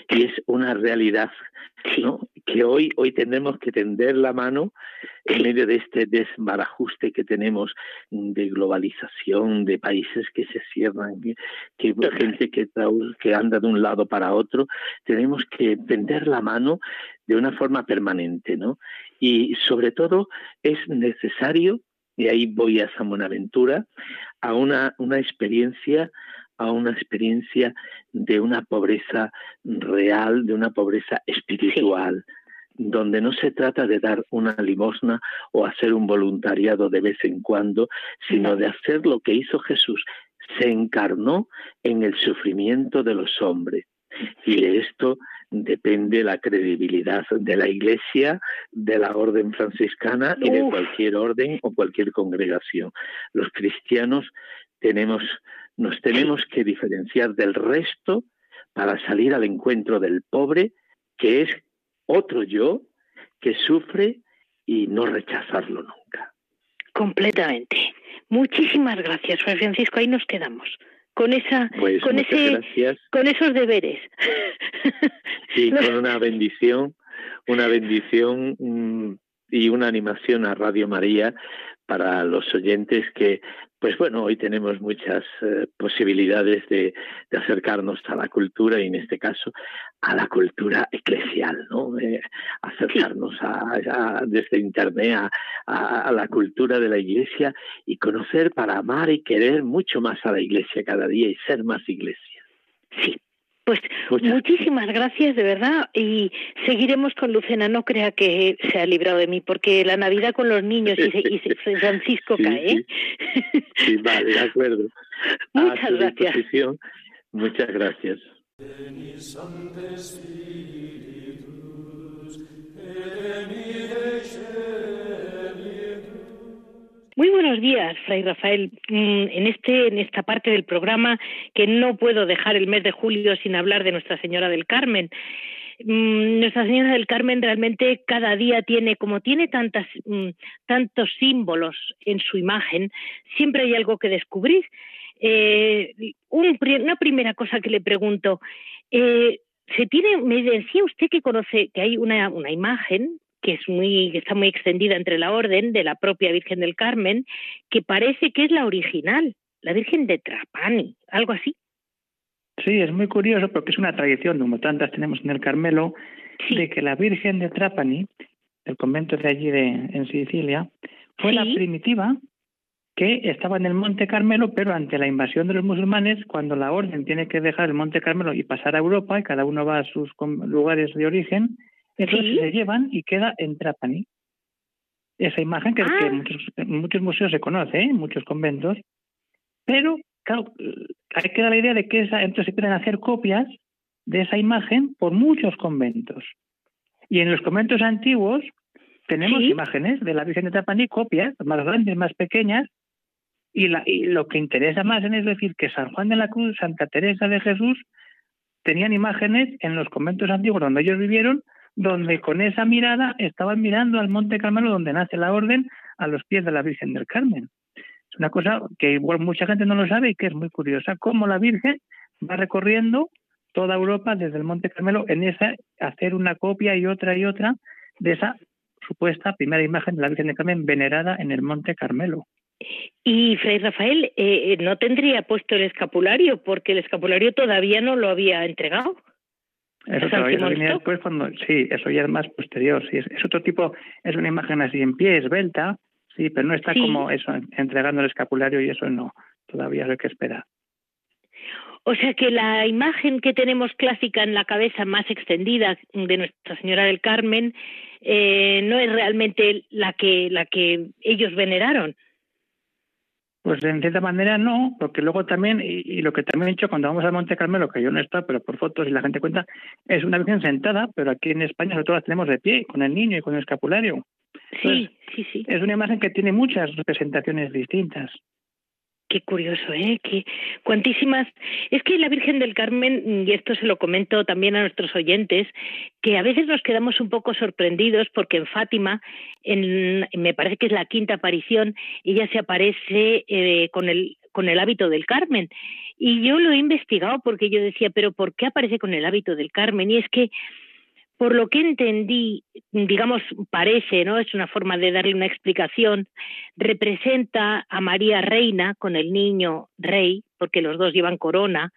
Y es una realidad ¿no? que hoy, hoy tenemos que tender la mano en medio de este desbarajuste que tenemos de globalización, de países que se cierran, que, gente que, que anda de un lado para otro. Tenemos que tender la mano de una forma permanente, ¿no? Y sobre todo es necesario, y ahí voy a San Buenaventura, a una, una experiencia a una experiencia de una pobreza real, de una pobreza espiritual, donde no se trata de dar una limosna o hacer un voluntariado de vez en cuando, sino de hacer lo que hizo Jesús, se encarnó en el sufrimiento de los hombres. Y de esto depende la credibilidad de la Iglesia, de la orden franciscana y de cualquier orden o cualquier congregación. Los cristianos tenemos nos tenemos que diferenciar del resto para salir al encuentro del pobre, que es otro yo que sufre y no rechazarlo nunca. Completamente. Muchísimas gracias, Juan Francisco. Ahí nos quedamos con esa, pues con ese, con esos deberes. Sí, con una bendición, una bendición mm, y una animación a Radio María para los oyentes que pues bueno, hoy tenemos muchas eh, posibilidades de, acercarnos a la cultura y en este caso a la cultura eclesial, ¿no? acercarnos a, desde Internet a, la cultura de la Iglesia y conocer para amar y querer mucho más a la Iglesia cada día y ser más Iglesia. Sí, pues muchísimas gracias, de verdad, y seguiremos con Lucena. No crea que se ha librado de mí, porque la Navidad con los niños y, y Francisco cae. ¿eh? Sí. vale, de acuerdo. Muchas gracias. Muchas gracias. Muy buenos días, Fray Rafael. Mm, en este, en esta parte del programa que no puedo dejar el mes de julio sin hablar de Nuestra Señora del Carmen. Mm, Nuestra Señora del Carmen realmente cada día tiene, como tiene tantas, mm, tantos símbolos en su imagen, siempre hay algo que descubrir. Eh, una primera cosa que le pregunto, eh, se tiene, me decía usted que conoce que hay una, una imagen que es muy, está muy extendida entre la orden de la propia Virgen del Carmen, que parece que es la original, la Virgen de Trapani, algo así. Sí, es muy curioso porque es una tradición, como tantas tenemos en el Carmelo, de que la Virgen de Trapani, del convento de allí de, en Sicilia, fue la primitiva que estaba en el Monte Carmelo, pero ante la invasión de los musulmanes, cuando la orden tiene que dejar el Monte Carmelo y pasar a Europa, y cada uno va a sus lugares de origen, entonces se llevan y queda en Trapani. Esa imagen que, ah. en muchos, museos se conoce, ¿eh? muchos conventos, pero claro, hay que dar la idea de que esa, entonces se pueden hacer copias de esa imagen por muchos conventos. Y en los conventos antiguos tenemos imágenes de la Virgen de Trapani, copias, más grandes, más pequeñas, y, la, y lo que interesa más es decir que San Juan de la Cruz, Santa Teresa de Jesús, tenían imágenes en los conventos antiguos donde ellos vivieron, donde con esa mirada estaban mirando al Monte Carmelo donde nace la orden a los pies de la Virgen del Carmen. Es una cosa que igual mucha gente no lo sabe y que es muy curiosa, cómo la Virgen va recorriendo toda Europa desde el Monte Carmelo en esa hacer una copia y otra y otra de esa supuesta primera imagen de la Virgen del Carmen venerada en el Monte Carmelo. Y Fray Rafael eh, eh, no tendría puesto el escapulario porque el escapulario todavía no lo había entregado. Eso todavía venía después cuando, sí, eso ya es más posterior, sí, es, otro tipo, es una imagen así en pie, esbelta, sí, pero no está como eso, entregando el escapulario y eso no, todavía hay que esperar. O sea que la imagen que tenemos clásica en la cabeza más extendida de Nuestra Señora del Carmen eh, no es realmente la que la que ellos veneraron. Pues en cierta manera no, porque luego también, y, lo que también he hecho cuando vamos al Monte Carmelo, que yo no estoy, pero por fotos y la gente cuenta, es una virgen sentada, pero aquí en España sobre todo la tenemos de pie, con el niño y con el escapulario. sí, sí, sí. Es una imagen que tiene muchas representaciones distintas. Qué curioso, ¿eh? Que cuantísimas. Es que la Virgen del Carmen, y esto se lo comento también a nuestros oyentes, que a veces nos quedamos un poco sorprendidos porque en Fátima, en, me parece que es la quinta aparición, ella se aparece eh, con el con el hábito del Carmen. Y yo lo he investigado porque yo decía, pero ¿por qué aparece con el hábito del Carmen? Y es que por lo que entendí, digamos, parece, ¿no? Es una forma de darle una explicación, representa a María Reina con el niño rey, porque los dos llevan corona,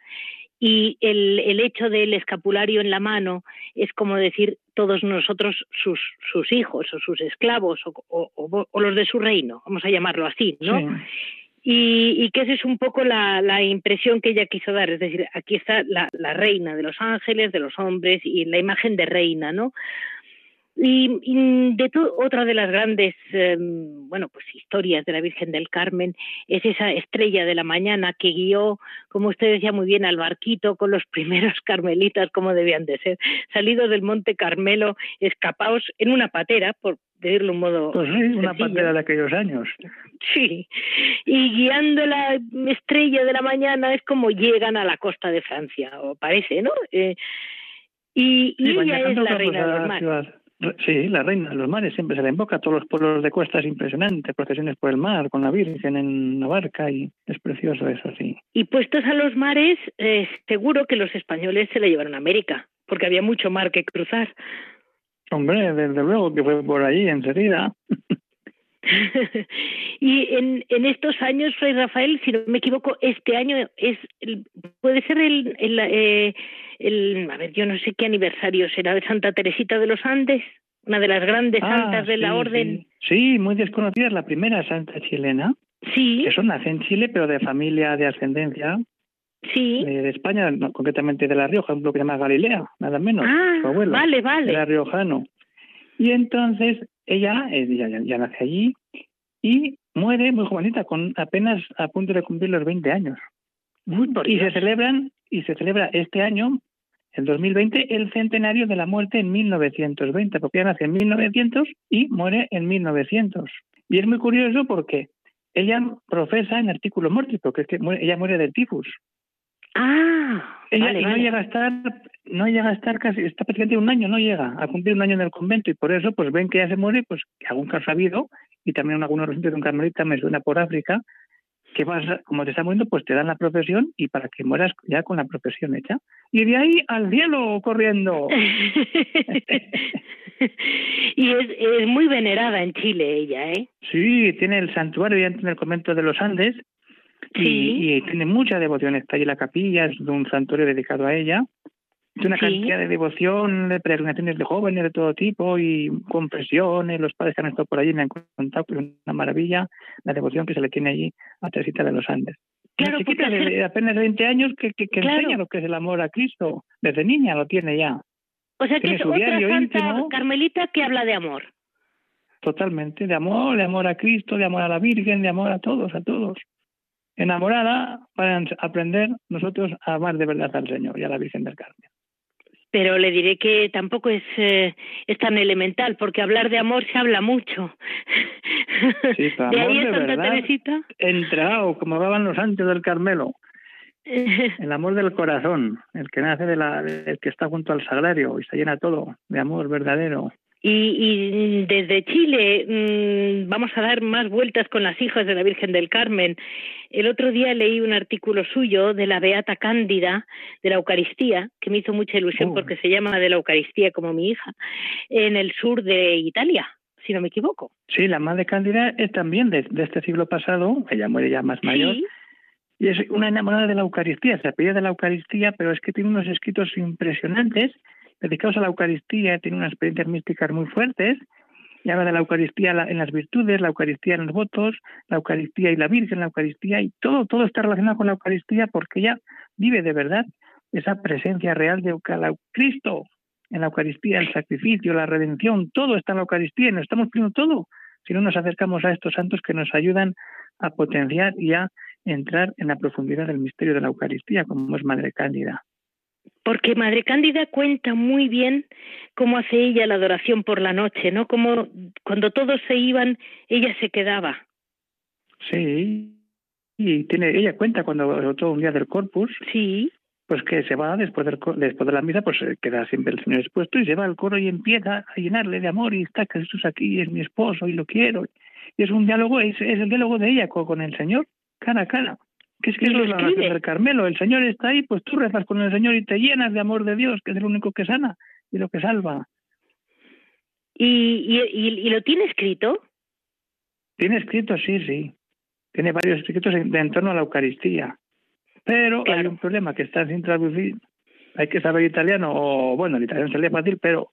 y el, el hecho del escapulario en la mano es como decir todos nosotros sus, sus hijos o sus esclavos o, o, los de su reino, vamos a llamarlo así, ¿no? Y, que esa es un poco la, la, impresión que ella quiso dar, es decir, aquí está la, la, reina de los ángeles, de los hombres y la imagen de reina, ¿no? Y, de otra de las grandes, em, bueno, pues historias de la Virgen del Carmen es esa estrella de la mañana que guió, como usted decía muy bien, al barquito con los primeros carmelitas, como debían de ser, salidos del Monte Carmelo, escapados en una patera, por decirlo un modo. Pues sí, una patera de aquellos años. Sí, y guiando la estrella de la mañana es como llegan a la costa de Francia, o parece, ¿no? Eh, y, ella es la reina de los mares. Sí, la reina de los mares siempre se le invoca todos los pueblos de costa, es impresionante, procesiones por el mar, con la Virgen en una barca y es precioso eso, sí. Y puestos a los mares, eh, seguro que los españoles se la llevaron a América, porque había mucho mar que cruzar. Hombre, desde luego que fue por allí enseguida. y en, en estos años, Fray Rafael, si no me equivoco, este año es puede ser el, el, eh, el, a ver, yo no sé qué aniversario será de Santa Teresita de los Andes, una de las grandes ah, santas de la orden. Sí. muy desconocida, es la primera santa chilena. Sí. Que son nace en Chile, pero de familia de ascendencia. Sí. De, España, concretamente de La Rioja, un pueblo que se llama Galilea, nada menos. Ah, vale, vale. Era riojano. Y entonces ella eh, ya, ya, nace allí y muere muy jovenita, con apenas a punto de cumplir los 20 años. y se celebran y se celebra este año, en 2020, el centenario de la muerte en 1920, porque ella nace en 1900 y muere en 1900. Y es muy curioso porque ella profesa en artículo mortis, porque es que ella muere del tifus. Ah, ella no llega a estar, no llega a estar casi, está prácticamente un año, no llega a cumplir un año en el convento y por eso, pues ven que ya se muere, pues que algún caso ha habido y también algunos recientes de un carmelita me suena por África, que vas, como te está muriendo, pues te dan la profesión y para que mueras ya con la profesión hecha. Y de ahí al cielo corriendo. y es, es, muy venerada en Chile ella, ¿eh? Sí, tiene el santuario en el convento de los Andes y, tiene mucha devoción. Está allí la capilla, es un santuario dedicado a ella. Tiene una cantidad de devoción, de peregrinaciones de jóvenes de todo tipo y confesiones. Los padres que han estado por allí me han contado que es una maravilla la devoción que se le tiene allí a Teresita de los Andes. Claro, una chiquita de apenas 20 años que, que, enseña lo que es el amor a Cristo. Desde niña lo tiene ya. O sea que es otra santa carmelita que habla de amor. Totalmente, de amor, de amor a Cristo, de amor a la Virgen, de amor a todos, a todos enamorada para aprender nosotros a amar de verdad al Señor y a la Virgen del Carmen. Pero le diré que tampoco es, eh, es tan elemental, porque hablar de amor se habla mucho. Sí, de ahí es Santa Teresita. Entrado, como hablaban los santos del Carmelo. El amor del corazón, el que nace de la, el que está junto al sagrario y se llena todo de amor verdadero. Y, desde Chile mm, vamos a dar más vueltas con las hijas de la Virgen del Carmen. El otro día leí un artículo suyo de la Beata Cándida de la Eucaristía, que me hizo mucha ilusión oh. porque se llama de la Eucaristía como mi hija, en el sur de Italia, si no me equivoco. Sí, la Madre Cándida es también de, este siglo pasado, ella muere ya más mayor. Y es una enamorada de la Eucaristía, se apellida de la Eucaristía, pero es que tiene unos escritos impresionantes dedicados a la Eucaristía, tiene unas experiencias místicas muy fuertes, y habla de la Eucaristía en las virtudes, la Eucaristía en los votos, la Eucaristía y la Virgen, la Eucaristía, y todo, todo está relacionado con la Eucaristía porque ella vive de verdad esa presencia real de Cristo en la Eucaristía, el sacrificio, la redención, todo está en la Eucaristía y nos estamos pidiendo todo. Si no nos acercamos a estos santos que nos ayudan a potenciar y a entrar en la profundidad del misterio de la Eucaristía, como es Madre Cándida porque Madre Cándida cuenta muy bien cómo hace ella la adoración por la noche, ¿no? Como cuando todos se iban, ella se quedaba. Sí, y tiene ella cuenta cuando todo un día del Corpus. Sí. Pues que se va después, del, después de la misa, pues queda siempre el Señor expuesto y se va al coro y empieza a llenarle de amor y está Jesús aquí, es mi esposo y lo quiero. Y es un diálogo, es, es el diálogo de ella con el Señor, cara a cara. Que es que es la del Carmelo. El Señor está ahí, pues tú rezas con el Señor y te llenas de amor de Dios, que es el único que sana y lo que salva. ¿Y, y, lo tiene escrito? Tiene escrito, sí, sí. Tiene varios escritos en, en torno a la Eucaristía. Pero hay un problema que está sin traducir. Hay que saber italiano, o bueno, el italiano sería fácil, pero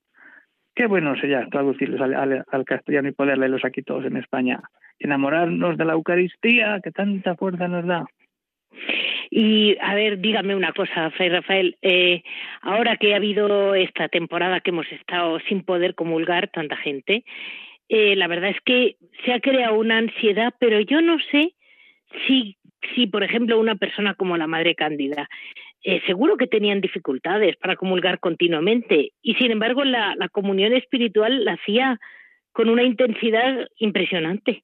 qué bueno sería traducirlos al, al castellano y poder leerlos aquí todos en España. Enamorarnos de la Eucaristía, que tanta fuerza nos da. Y a ver, dígame una cosa, Fray Rafael. Eh, ahora que ha habido esta temporada que hemos estado sin poder comulgar tanta gente, eh, la verdad es que se ha creado una ansiedad, pero yo no sé si, si por ejemplo, una persona como la Madre Cándida, eh, seguro que tenían dificultades para comulgar continuamente y sin embargo la, la comunión espiritual la hacía con una intensidad impresionante.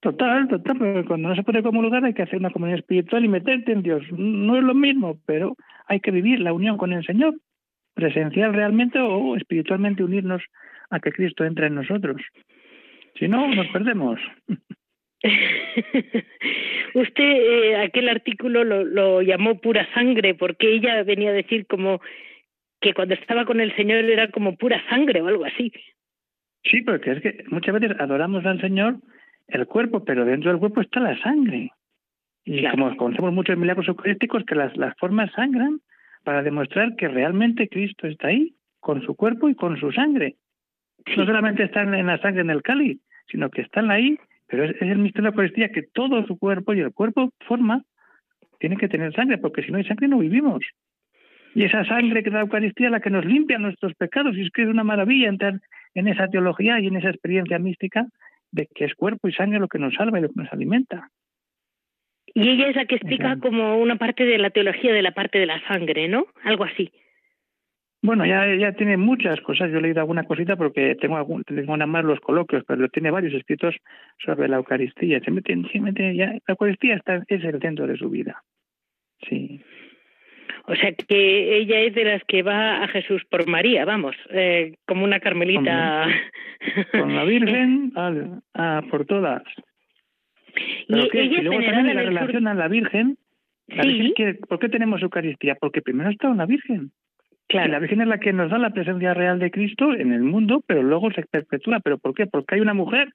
Total, total, porque cuando no se puede comulgar hay que hacer una comunión espiritual y meterte en Dios. No es lo mismo, pero hay que vivir la unión con el Señor, presencial realmente o espiritualmente unirnos a que Cristo entre en nosotros. Si no, nos perdemos. Usted eh, aquel artículo lo, lo llamó pura sangre porque ella venía a decir como que cuando estaba con el Señor era como pura sangre o algo así. Sí, porque es que muchas veces adoramos al Señor el cuerpo, pero dentro del cuerpo está la sangre. Y como conocemos muchos milagros eucarísticos, que las, las formas sangran para demostrar que realmente Cristo está ahí, con su cuerpo y con su sangre. No solamente están en la sangre en el cáliz, sino que están ahí, pero es, el misterio de la Eucaristía que todo su cuerpo y el cuerpo forma tiene que tener sangre, porque si no hay sangre no vivimos. Y esa sangre que da la Eucaristía es la que nos limpia nuestros pecados, y es que es una maravilla entrar en esa teología y en esa experiencia mística de que es cuerpo y sangre lo que nos salva y lo que nos alimenta. Y ella es la que explica como una parte de la teología de la parte de la sangre, ¿no? Algo así. Bueno, ya, ya tiene muchas cosas. Yo he leído alguna cosita porque tengo, algún, tengo nada más los coloquios, pero tiene varios escritos sobre la Eucaristía. Se mete, se ya, la Eucaristía está, es el centro de su vida. Sí. O sea que ella es de las que va a Jesús por María, vamos, eh, como una carmelita. Con la Virgen a, por todas. y ella luego también la relación a la Virgen, ¿por qué tenemos Eucaristía? Porque primero está una Virgen. Claro. la Virgen es la que nos da la presencia real de Cristo en el mundo, pero luego se perpetúa. ¿Pero por qué? Porque hay una mujer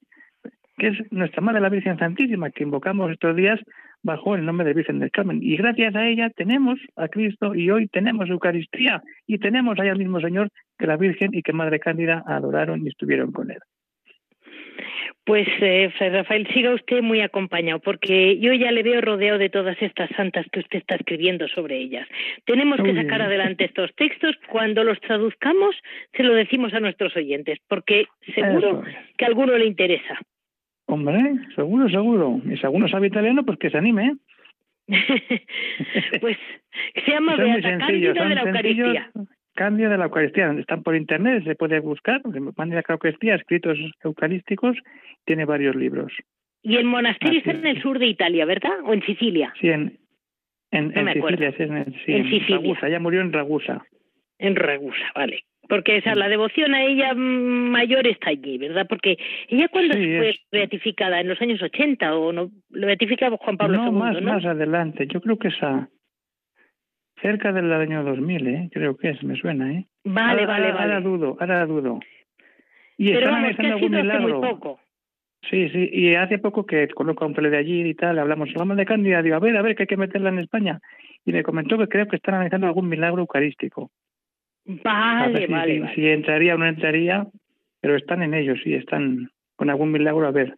que es nuestra Madre la Virgen Santísima, que invocamos estos días bajo el nombre de Virgen del Carmen. Y gracias a ella tenemos a Cristo y hoy tenemos Eucaristía y tenemos ahí al mismo Señor que la Virgen y que Madre Cándida adoraron y estuvieron con él. Pues, eh, Rafael, siga usted muy acompañado, porque yo ya le veo rodeado de todas estas santas que usted está escribiendo sobre ellas. Tenemos que sacar adelante estos textos. Cuando los traduzcamos, se lo decimos a nuestros oyentes, porque seguro que a alguno le interesa. Hombre, seguro, seguro. Y si alguno sabe italiano, pues que se anime. pues se llama Beata Cándida de la Eucaristía. Cándida de la Eucaristía. Están por internet, se puede buscar. Cándida de la Eucaristía, escritos eucarísticos, tiene varios libros. Y el monasterio está en el sur de Italia, ¿verdad? ¿O en Sicilia? Sí, en, En, no me Sicilia, acuerdo. en, sí, En Sicilia. Ragusa, ella murió en Ragusa. En Ragusa, vale. Porque esa, la devoción a ella mm, mayor está allí, ¿verdad? Porque ella cuando Sí, fue es- beatificada, en los años 80 o no, lo beatificaba Juan Pablo no, II, más, ¿no? más adelante. Yo creo que es a cerca del año 2000, ¿eh? Creo que es, me suena, ¿eh? Vale, ahora, vale, ahora, vale. ahora dudo, ahora dudo. Y Pero están vamos, que ha algún sido hace muy milagro. poco. Sí, sí, y hace poco que conozco a un tele de allí y tal, hablamos, hablamos de Cándida, digo, a ver, a ver, que hay que meterla en España. Y me comentó que creo que están analizando algún milagro eucarístico. Vale, vale, si- vale. si entraría o no entraría, pero están en ello, sí, están con algún milagro a ver,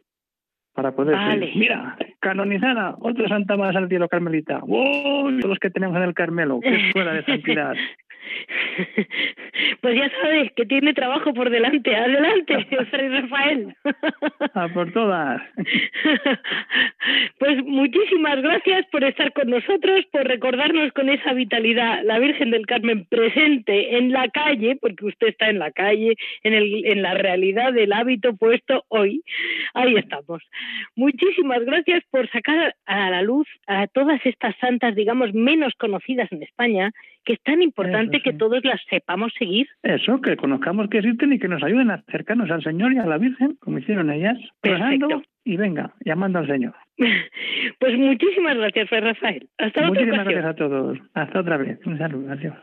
para poder. Vale. Mira, canonizada, otra santa más al cielo carmelita. Todos los que tenemos en el Carmelo, qué escuela de santidad. Pues ya sabes que tiene trabajo por delante. Adelante, Fray Rafael. A por todas. Pues muchísimas gracias por estar con nosotros, por recordarnos con esa vitalidad la Virgen del Carmen presente en la calle, porque usted está en la calle, en, el, en la realidad del hábito puesto hoy. Ahí estamos. Muchísimas gracias por sacar a la luz a todas estas santas, digamos, menos conocidas en España, que es tan importante Que todos las sepamos seguir. Eso, que conozcamos que existen y que nos ayuden a acercarnos al Señor y a la Virgen, como hicieron ellas, rezando Perfecto. y venga, llamando al Señor. Pues muchísimas gracias, Fray Rafael. Hasta otra Muchísimas ocasión. gracias a todos. Hasta otra vez. Un saludo. Adiós.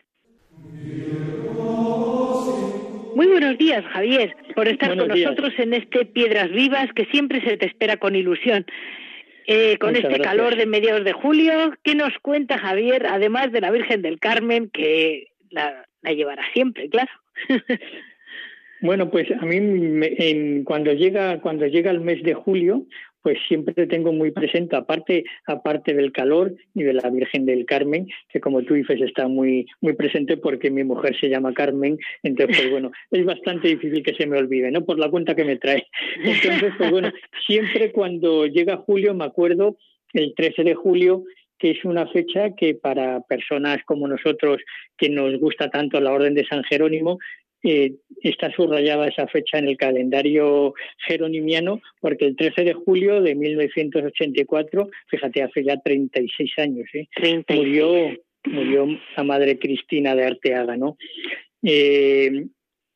Muy buenos días, Javier, por estar Buenos con días. nosotros en este Piedras Vivas que siempre se te espera con ilusión. Eh, con Muchas este gracias. calor de mediados de julio, ¿qué nos cuenta Javier, además de la Virgen del Carmen, que la, la llevará siempre, claro? Bueno, pues a mí me- en- cuando llega cuando llega el mes de julio, pues siempre tengo muy presente, aparte aparte del calor y de la Virgen del Carmen, que como tú dices está muy muy presente porque mi mujer se llama Carmen, entonces pues bueno, es bastante difícil que se me olvide, ¿no? Por la cuenta que me trae. Entonces, pues bueno, siempre cuando llega julio me acuerdo el 13 de julio que es una fecha que para personas como nosotros que nos gusta tanto la Orden de San Jerónimo eh, está subrayada esa fecha en el calendario jeronimiano, porque el 13 de julio de 1984, fíjate, hace ya 36 años, ¿eh? 36. murió, murió la madre Cristina de Arteaga, ¿no? Eh,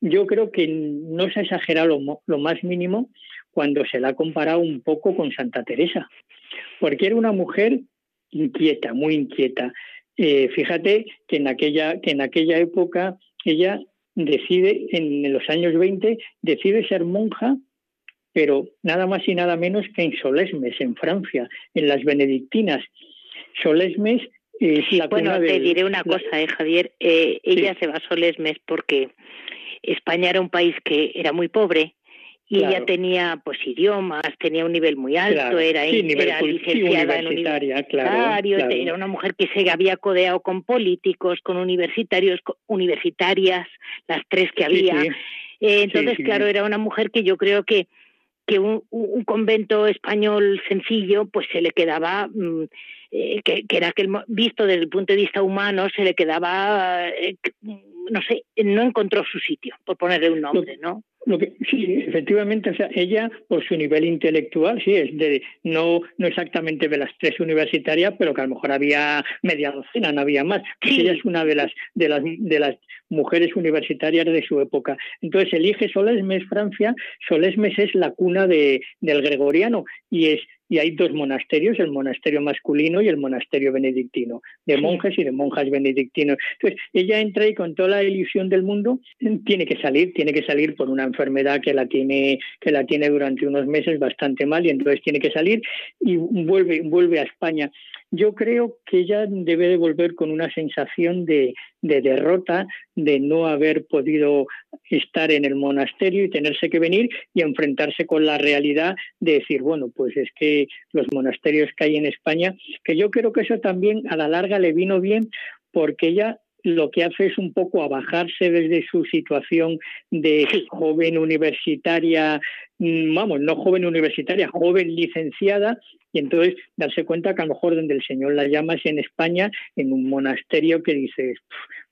yo creo que no se ha exagerado lo, lo más mínimo cuando se la ha comparado un poco con Santa Teresa, porque era una mujer inquieta, muy inquieta. Eh, fíjate que en aquella que en aquella época ella decide en los años 20 decide ser monja pero nada más y nada menos que en Solesmes en Francia en las benedictinas Solesmes es la Bueno, te del- diré una cosa, eh, Javier. Eh, Sí. Ella se basó en Lesmes porque España era un país que era muy pobre y Claro. ella tenía pues idiomas, tenía un nivel muy alto, Claro, era, sí, era licenciada en universitaria, claro, era una mujer que se había codeado con políticos, con universitarios, con universitarias, las tres que había. sí. Eh, entonces, claro, era una mujer que yo creo que que un, un convento español sencillo, pues se le quedaba, mm, eh, que, que era aquel visto desde el punto de vista humano, se le quedaba, eh, mm, no sé, no encontró su sitio, por ponerle un nombre, ¿no? Lo que, sí, efectivamente, o sea, ella por su nivel intelectual, sí, es de no no exactamente de las tres universitarias, pero que a lo mejor había media docena, no había más. Pues Sí. Ella es una de las de las de las mujeres universitarias de su época. Entonces elige Solesmes, Francia. Solesmes es la cuna de, del gregoriano y es y hay dos monasterios, el monasterio masculino y el monasterio benedictino, de monjes y de monjas benedictinos. Entonces, ella entra y con toda la ilusión del mundo tiene que salir, tiene que salir por una enfermedad que la tiene que la tiene durante unos meses bastante mal y entonces tiene que salir y vuelve vuelve a España. Yo creo que ella debe de volver con una sensación de, de derrota, de no haber podido estar en el monasterio y tenerse que venir y enfrentarse con la realidad de decir, bueno, pues es que los monasterios que hay en España, que yo creo que eso también a la larga le vino bien porque ella lo que hace es un poco abajarse desde su situación de joven universitaria, mm, vamos, no joven universitaria, joven licenciada, y entonces darse cuenta que a lo mejor donde el Señor la llama es en España, en un monasterio que dices,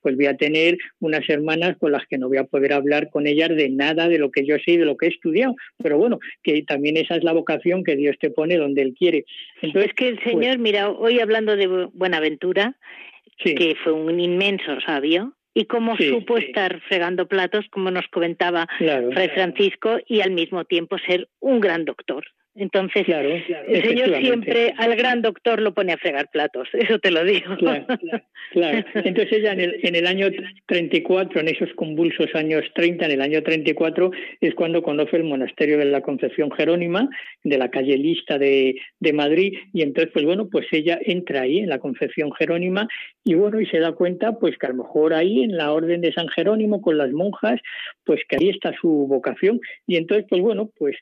pues voy a tener unas hermanas con las que no voy a poder hablar con ellas de nada de lo que yo sé y de lo que he estudiado, pero bueno, que también esa es la vocación que Dios te pone donde Él quiere. Entonces, es que el pues Señor, mira, hoy hablando de Buenaventura, que fue un inmenso sabio, y cómo supo estar fregando platos, como nos comentaba Fray Francisco, y al mismo tiempo ser un gran doctor. Entonces, el Señor siempre al gran doctor lo pone a fregar platos, eso te lo digo. Claro, Entonces ella en el, en el año 34, en esos convulsos años 30, en el año 34, es cuando conoce el monasterio de la Concepción Jerónima, de la calle Lista de, de Madrid, y entonces, pues bueno, pues ella entra ahí en la Concepción Jerónima y bueno, y se da cuenta, pues que a lo mejor ahí en la Orden de San Jerónimo con las monjas, pues que ahí está su vocación, y entonces, pues bueno, pues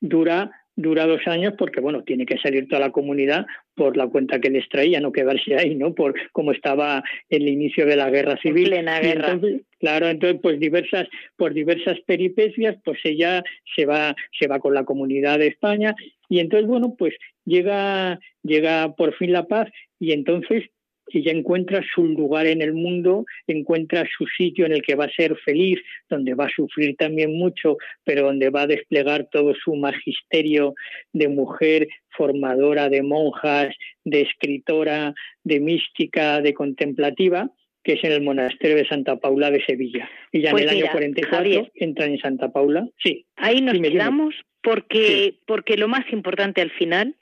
dura dura dos años porque, bueno, tiene que salir toda la comunidad por la cuenta que les traía, no quedarse ahí, ¿no? Por cómo estaba el inicio de la guerra civil. Plena guerra. claro, entonces, pues diversas, por diversas peripecias, pues ella se va, se va con la comunidad de España y entonces, bueno, pues llega, llega por fin la paz y entonces ella encuentra su lugar en el mundo, encuentra su sitio en el que va a ser feliz, donde va a sufrir también mucho, pero donde va a desplegar todo su magisterio de mujer formadora de monjas, de escritora, de mística, de contemplativa, que es en el monasterio de Santa Paula de Sevilla. Y ya en pues el año 44 entra en Santa Paula. Sí. Ahí nos quedamos porque, porque lo más importante al final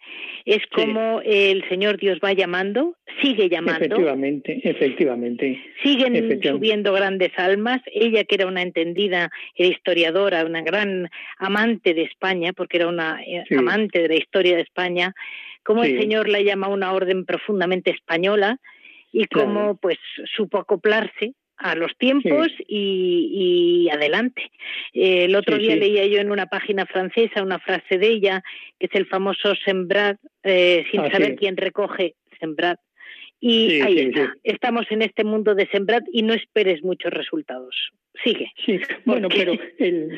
es cómo el Señor Dios va llamando, sigue llamando. Efectivamente, efectivamente. Siguen subiendo grandes almas. Ella, que era una entendida, era historiadora, una gran amante de España, porque era una eh, amante de la historia de España, cómo el Señor la llama a una orden profundamente española y cómo pues supo acoplarse a los tiempos y, adelante. Eh, el otro día leía yo en una página francesa una frase de ella, que es el famoso sembrad, eh, sin saber quién recoge, sembrad. Y ahí está. Estamos en este mundo de sembrad y no esperes muchos resultados sigue. Sí, bueno, pero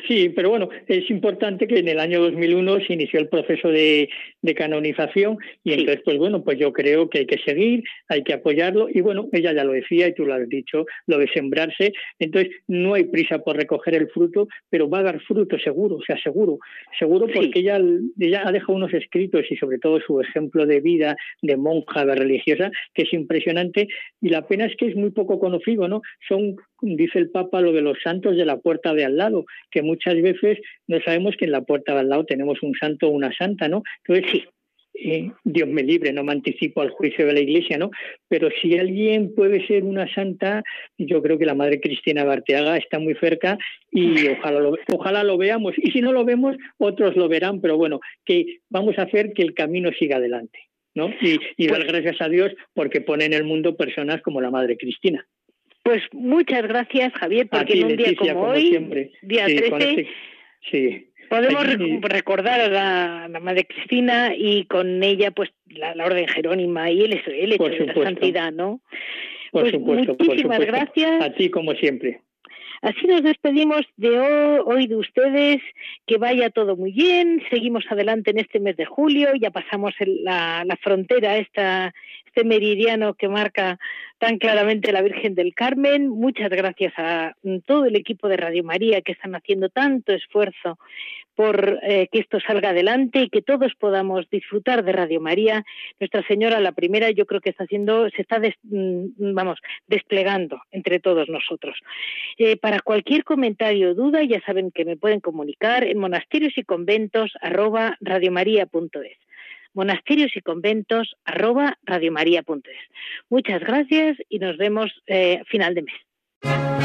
sí, pero bueno, es importante que en el año 2001 se inició el proceso de, canonización y entonces, pues bueno, pues yo creo que hay que seguir, hay que apoyarlo y bueno, ella ya lo decía y tú lo has dicho, lo de sembrarse, entonces no hay prisa por recoger el fruto, pero va a dar fruto seguro, o sea, seguro, seguro porque ella, ella ha dejado unos escritos y sobre todo su ejemplo de vida de monja, de religiosa, que es impresionante y la pena es que es muy poco conocido, ¿no? Son dice el Papa lo de los santos de la puerta de al lado, que muchas veces no sabemos que en la puerta de al lado tenemos un santo o una santa, ¿no? Entonces, sí, eh, Dios me libre, no me anticipo al juicio de la Iglesia, ¿no? Pero si alguien puede ser una santa, yo creo que la Madre Cristina Barteaga está muy cerca y ojalá lo, ojalá lo veamos. Y si no lo vemos, otros lo verán, pero bueno, que vamos a hacer que el camino siga adelante, ¿no? Y, y dar pues gracias a Dios porque pone en el mundo personas como la Madre Cristina. Pues muchas gracias, Javier, porque en un día como, hoy, día 13, este, podemos recordar a la, Madre Cristina y con ella pues la, Orden Jerónima y el, el hecho de la santidad, ¿no? Por pues supuesto, muchísimas gracias. A ti como siempre. Así nos despedimos de hoy, de ustedes, que vaya todo muy bien, seguimos adelante en este mes de julio, ya pasamos la, la frontera, esta, este meridiano que marca tan claramente la Virgen del Carmen. Muchas gracias a todo el equipo de Radio María que están haciendo tanto esfuerzo por eh, que esto salga adelante y que todos podamos disfrutar de Radio María. Nuestra Señora, la primera, yo creo que está haciendo, se está, mm, vamos, desplegando entre todos nosotros. Eh, para cualquier comentario o duda, ya saben que me pueden comunicar en monasterios y conventos arroba monasterios y conventos arroba radiomaria.es. Muchas gracias y nos vemos eh, final de mes.